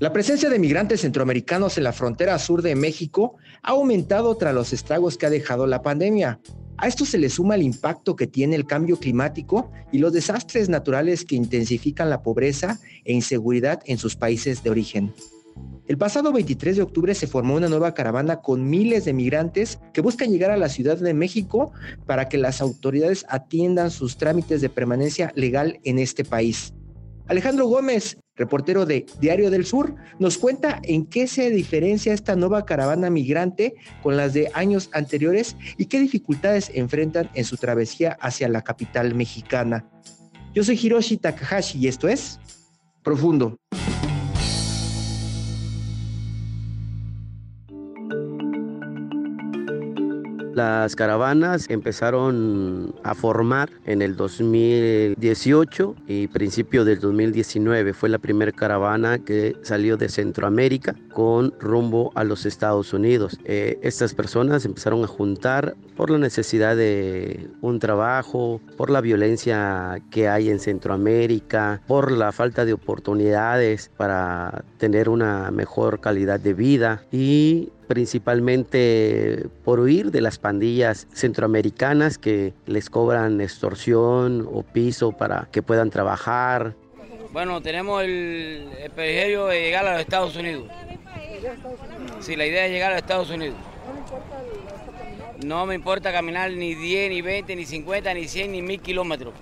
La presencia de migrantes centroamericanos en la frontera sur de México ha aumentado tras los estragos que ha dejado la pandemia. A esto se le suma el impacto que tiene el cambio climático y los desastres naturales que intensifican la pobreza e inseguridad en sus países de origen. El pasado 23 de octubre se formó una nueva caravana con miles de migrantes que buscan llegar a la Ciudad de México para que las autoridades atiendan sus trámites de permanencia legal en este país. Alejandro Gómez, reportero de Diario del Sur, nos cuenta en qué se diferencia esta nueva caravana migrante con las de años anteriores y qué dificultades enfrentan en su travesía hacia la capital mexicana. Yo soy Hiroshi Takahashi y esto es Profundo. Las caravanas empezaron a formar en el 2018 y principio del 2019. Fue la primera caravana que salió de Centroamérica con rumbo a los Estados Unidos. Eh, estas personas empezaron a juntar por la necesidad de un trabajo, por la violencia que hay en Centroamérica, por la falta de oportunidades para tener una mejor calidad de vida y principalmente por huir de las pandillas centroamericanas que les cobran extorsión o piso para que puedan trabajar. Bueno, tenemos el, el de llegar a los Estados Unidos. Sí, la idea es llegar a los Estados Unidos. No me importa caminar ni 10, ni 20, ni 50, ni 100, ni 1000 kilómetros.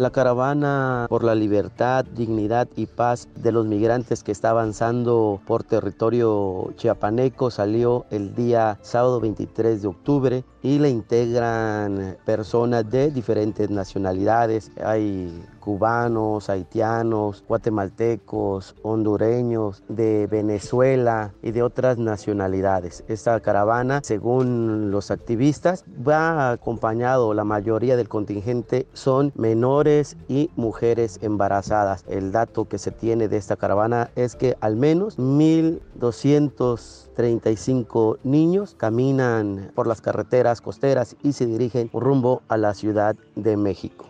La caravana por la libertad, dignidad y paz de los migrantes que está avanzando por territorio chiapaneco salió el día sábado 23 de octubre y la integran personas de diferentes nacionalidades. Hay cubanos, haitianos, guatemaltecos, hondureños, de Venezuela y de otras nacionalidades. Esta caravana, según los activistas, va acompañado, la mayoría del contingente son menores y mujeres embarazadas. El dato que se tiene de esta caravana es que al menos 1.235 niños caminan por las carreteras costeras y se dirigen rumbo a la Ciudad de México.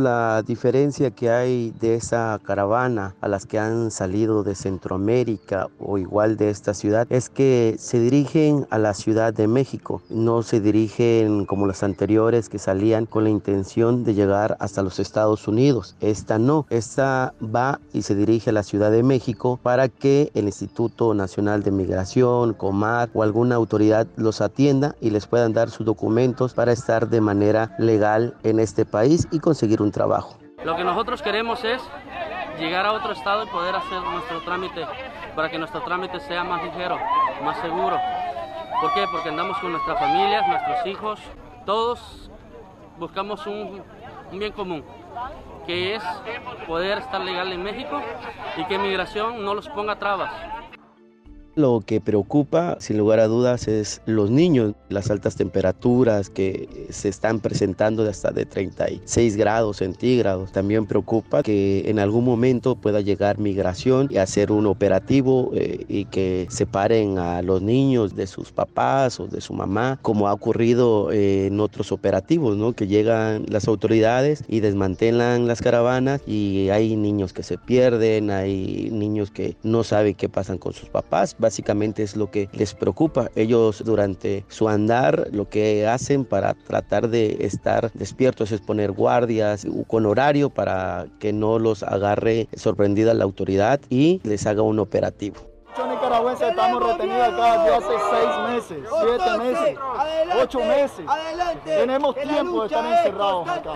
La diferencia que hay de esa caravana a las que han salido de Centroamérica o igual de esta ciudad es que se dirigen a la Ciudad de México, no se dirigen como las anteriores que salían con la intención de llegar hasta los Estados Unidos. Esta no, esta va y se dirige a la Ciudad de México para que el Instituto Nacional de Migración, COMAR o alguna autoridad los atienda y les puedan dar sus documentos para estar de manera legal en este país y conseguir un trabajo. Lo que nosotros queremos es llegar a otro estado y poder hacer nuestro trámite para que nuestro trámite sea más ligero, más seguro. ¿Por qué? Porque andamos con nuestras familias, nuestros hijos, todos buscamos un, un bien común, que es poder estar legal en México y que migración no los ponga trabas. Lo que preocupa, sin lugar a dudas, es los niños, las altas temperaturas que se están presentando de hasta de 36 grados centígrados. También preocupa que en algún momento pueda llegar migración y hacer un operativo eh, y que separen a los niños de sus papás o de su mamá, como ha ocurrido eh, en otros operativos, ¿no? Que llegan las autoridades y desmantelan las caravanas y hay niños que se pierden, hay niños que no saben qué pasan con sus papás básicamente es lo que les preocupa. Ellos durante su andar lo que hacen para tratar de estar despiertos es poner guardias con horario para que no los agarre sorprendida la autoridad y les haga un operativo. Muchos nicaragüenses estamos retenidos acá desde hace seis meses, siete meses, ocho meses. Tenemos tiempo de estar encerrados acá.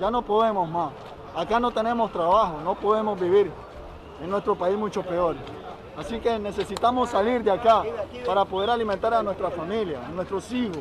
Ya no podemos más. Acá no tenemos trabajo, no podemos vivir. En nuestro país mucho peor. Así que necesitamos salir de acá para poder alimentar a nuestra familia, a nuestros hijos.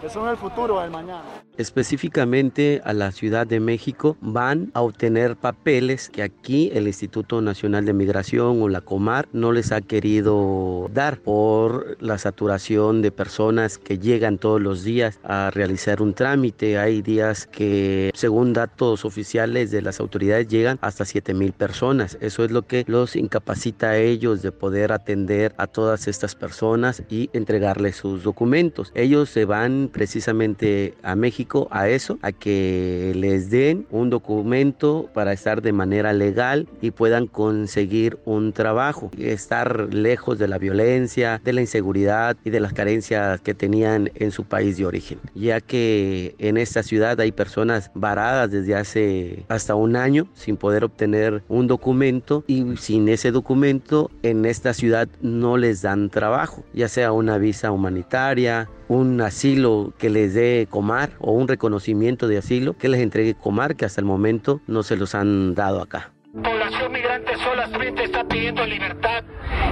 Que son el futuro del mañana. Específicamente a la Ciudad de México van a obtener papeles que aquí el Instituto Nacional de Migración o la Comar no les ha querido dar por la saturación de personas que llegan todos los días a realizar un trámite. Hay días que, según datos oficiales de las autoridades, llegan hasta 7 mil personas. Eso es lo que los incapacita a ellos de poder atender a todas estas personas y entregarles sus documentos. Ellos se van precisamente a México a eso, a que les den un documento para estar de manera legal y puedan conseguir un trabajo, estar lejos de la violencia, de la inseguridad y de las carencias que tenían en su país de origen, ya que en esta ciudad hay personas varadas desde hace hasta un año sin poder obtener un documento y sin ese documento en esta ciudad no les dan trabajo, ya sea una visa humanitaria, un asilo que les dé Comar o un reconocimiento de asilo que les entregue Comar que hasta el momento no se los han dado acá. Población migrante solamente está pidiendo libertad.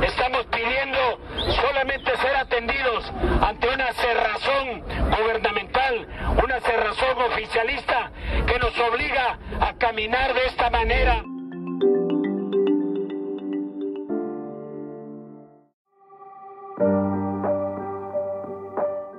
Estamos pidiendo solamente ser atendidos ante una cerrazón gubernamental, una cerrazón oficialista que nos obliga a caminar de esta manera.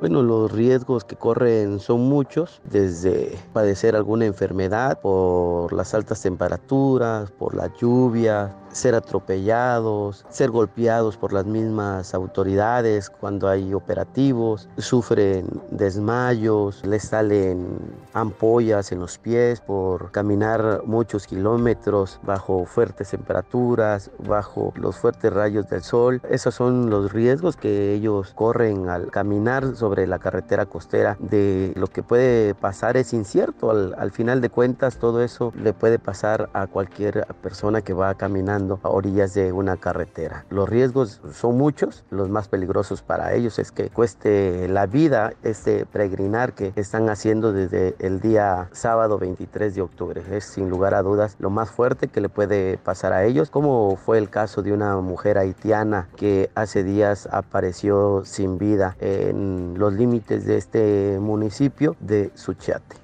Bueno, los riesgos que corren son muchos, desde padecer alguna enfermedad por las altas temperaturas, por la lluvia, ser atropellados, ser golpeados por las mismas autoridades cuando hay operativos, sufren desmayos, les salen ampollas en los pies por caminar muchos kilómetros bajo fuertes temperaturas, bajo los fuertes rayos del sol. Esos son los riesgos que ellos corren al caminar sobre la carretera costera. De lo que puede pasar es incierto. Al, al final de cuentas, todo eso le puede pasar a cualquier persona que va caminando a orillas de una carretera. Los riesgos son muchos, los más peligrosos para ellos es que cueste la vida este peregrinar que están haciendo desde el día sábado 23 de octubre. Es sin lugar a dudas lo más fuerte que le puede pasar a ellos, como fue el caso de una mujer haitiana que hace días apareció sin vida en los límites de este municipio de Suchiate.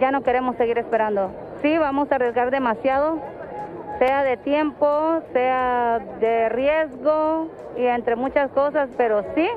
Ya no queremos seguir esperando. Sí, vamos a arriesgar demasiado, sea de tiempo, sea de riesgo y entre muchas cosas, pero sí,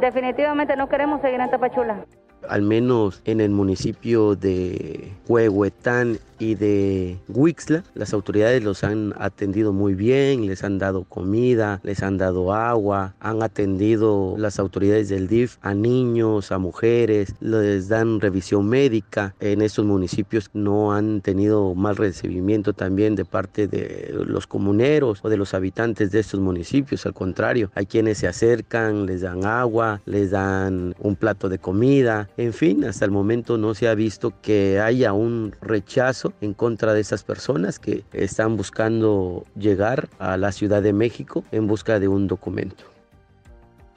definitivamente no queremos seguir en Tapachula al menos en el municipio de Huehuetán y de Huixla, las autoridades los han atendido muy bien, les han dado comida, les han dado agua, han atendido las autoridades del DIF a niños, a mujeres, les dan revisión médica. En estos municipios no han tenido mal recibimiento también de parte de los comuneros o de los habitantes de estos municipios, al contrario, hay quienes se acercan, les dan agua, les dan un plato de comida, en fin, hasta el momento no se ha visto que haya un rechazo en contra de esas personas que están buscando llegar a la Ciudad de México en busca de un documento.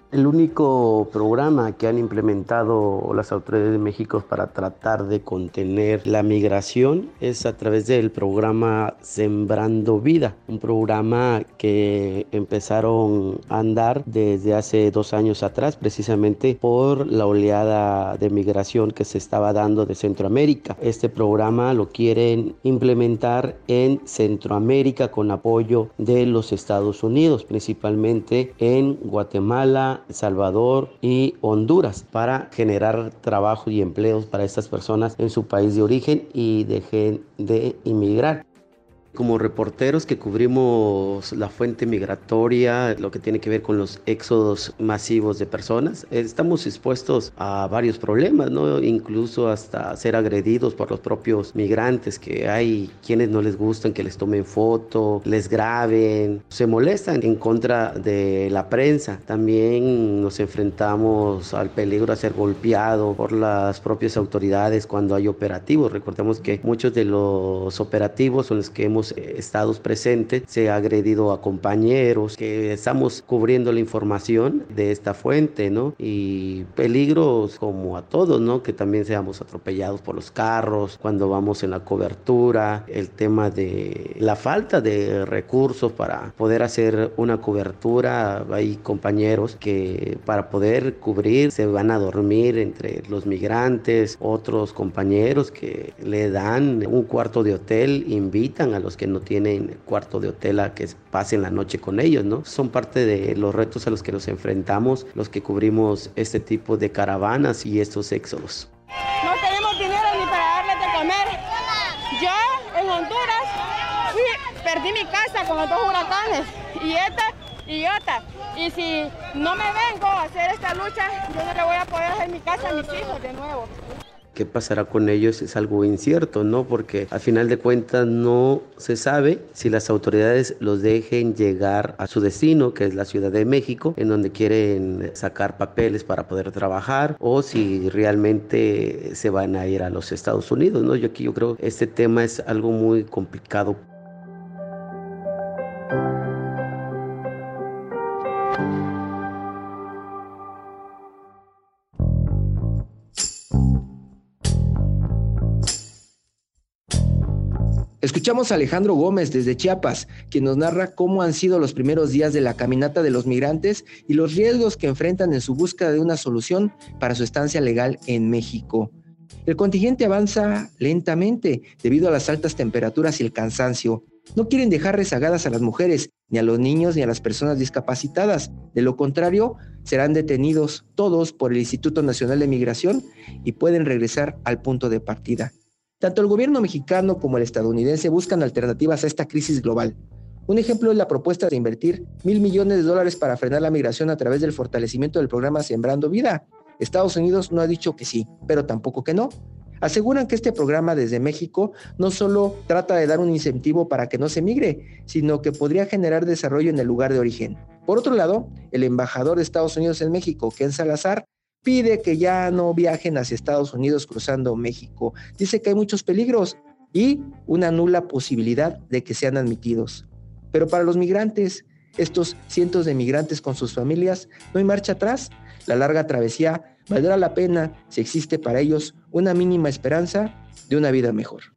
El único programa que han implementado las autoridades de México para tratar de contener la migración es a través del programa Sembrando Vida, un programa que empezaron a andar desde hace dos años atrás, precisamente por la oleada de migración que se estaba dando de Centroamérica. Este programa lo quieren implementar en Centroamérica con apoyo de los Estados Unidos, principalmente en Guatemala, el Salvador y Honduras para generar trabajo y empleos para estas personas en su país de origen y dejen de inmigrar como reporteros que cubrimos la fuente migratoria, lo que tiene que ver con los éxodos masivos de personas, estamos expuestos a varios problemas, ¿no? Incluso hasta ser agredidos por los propios migrantes, que hay quienes no les gustan que les tomen foto, les graben, se molestan en contra de la prensa. También nos enfrentamos al peligro de ser golpeado por las propias autoridades cuando hay operativos. Recordemos que muchos de los operativos son los que hemos hemos estado presentes, se ha agredido a compañeros, que estamos cubriendo la información de esta fuente, ¿no? Y peligros como a todos, ¿no? Que también seamos atropellados por los carros cuando vamos en la cobertura, el tema de la falta de recursos para poder hacer una cobertura, hay compañeros que para poder cubrir se van a dormir entre los migrantes, otros compañeros que le dan un cuarto de hotel, invitan a los que no tienen cuarto de hotel a que pasen la noche con ellos, ¿no? Son parte de los retos a los que nos enfrentamos los que cubrimos este tipo de caravanas y estos éxodos. No tenemos dinero ni para darles de comer. Yo en Honduras perdí mi casa con los huracanes y esta y otra. Y si no me vengo a hacer esta lucha, yo no le voy a poder hacer mi casa a mis hijos de nuevo qué pasará con ellos es algo incierto, ¿no? Porque al final de cuentas no se sabe si las autoridades los dejen llegar a su destino, que es la Ciudad de México, en donde quieren sacar papeles para poder trabajar, o si realmente se van a ir a los Estados Unidos, ¿no? Yo aquí yo creo que este tema es algo muy complicado. Escuchamos a Alejandro Gómez desde Chiapas, quien nos narra cómo han sido los primeros días de la caminata de los migrantes y los riesgos que enfrentan en su búsqueda de una solución para su estancia legal en México. El contingente avanza lentamente debido a las altas temperaturas y el cansancio. No quieren dejar rezagadas a las mujeres, ni a los niños, ni a las personas discapacitadas. De lo contrario, serán detenidos todos por el Instituto Nacional de Migración y pueden regresar al punto de partida. Tanto el gobierno mexicano como el estadounidense buscan alternativas a esta crisis global. Un ejemplo es la propuesta de invertir mil millones de dólares para frenar la migración a través del fortalecimiento del programa Sembrando Vida. Estados Unidos no ha dicho que sí, pero tampoco que no. Aseguran que este programa desde México no solo trata de dar un incentivo para que no se migre, sino que podría generar desarrollo en el lugar de origen. Por otro lado, el embajador de Estados Unidos en México, Ken Salazar, pide que ya no viajen hacia Estados Unidos cruzando México. Dice que hay muchos peligros y una nula posibilidad de que sean admitidos. Pero para los migrantes, estos cientos de migrantes con sus familias, no hay marcha atrás. La larga travesía valdrá la pena si existe para ellos una mínima esperanza de una vida mejor.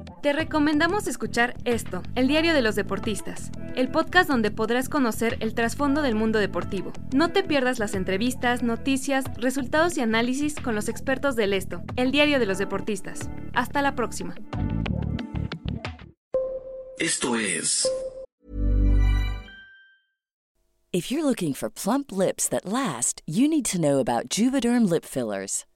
Te recomendamos escuchar esto, el diario de los deportistas, el podcast donde podrás conocer el trasfondo del mundo deportivo. No te pierdas las entrevistas, noticias, resultados y análisis con los expertos del esto, el diario de los deportistas. Hasta la próxima. Esto es If you're looking for plump lips that last, you need to know about Juvederm lip fillers.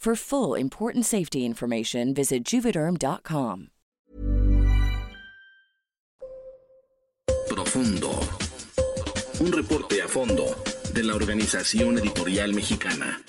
For full important safety information, visit juvederm.com. Profundo. Un reporte a fondo de la Organización Editorial Mexicana.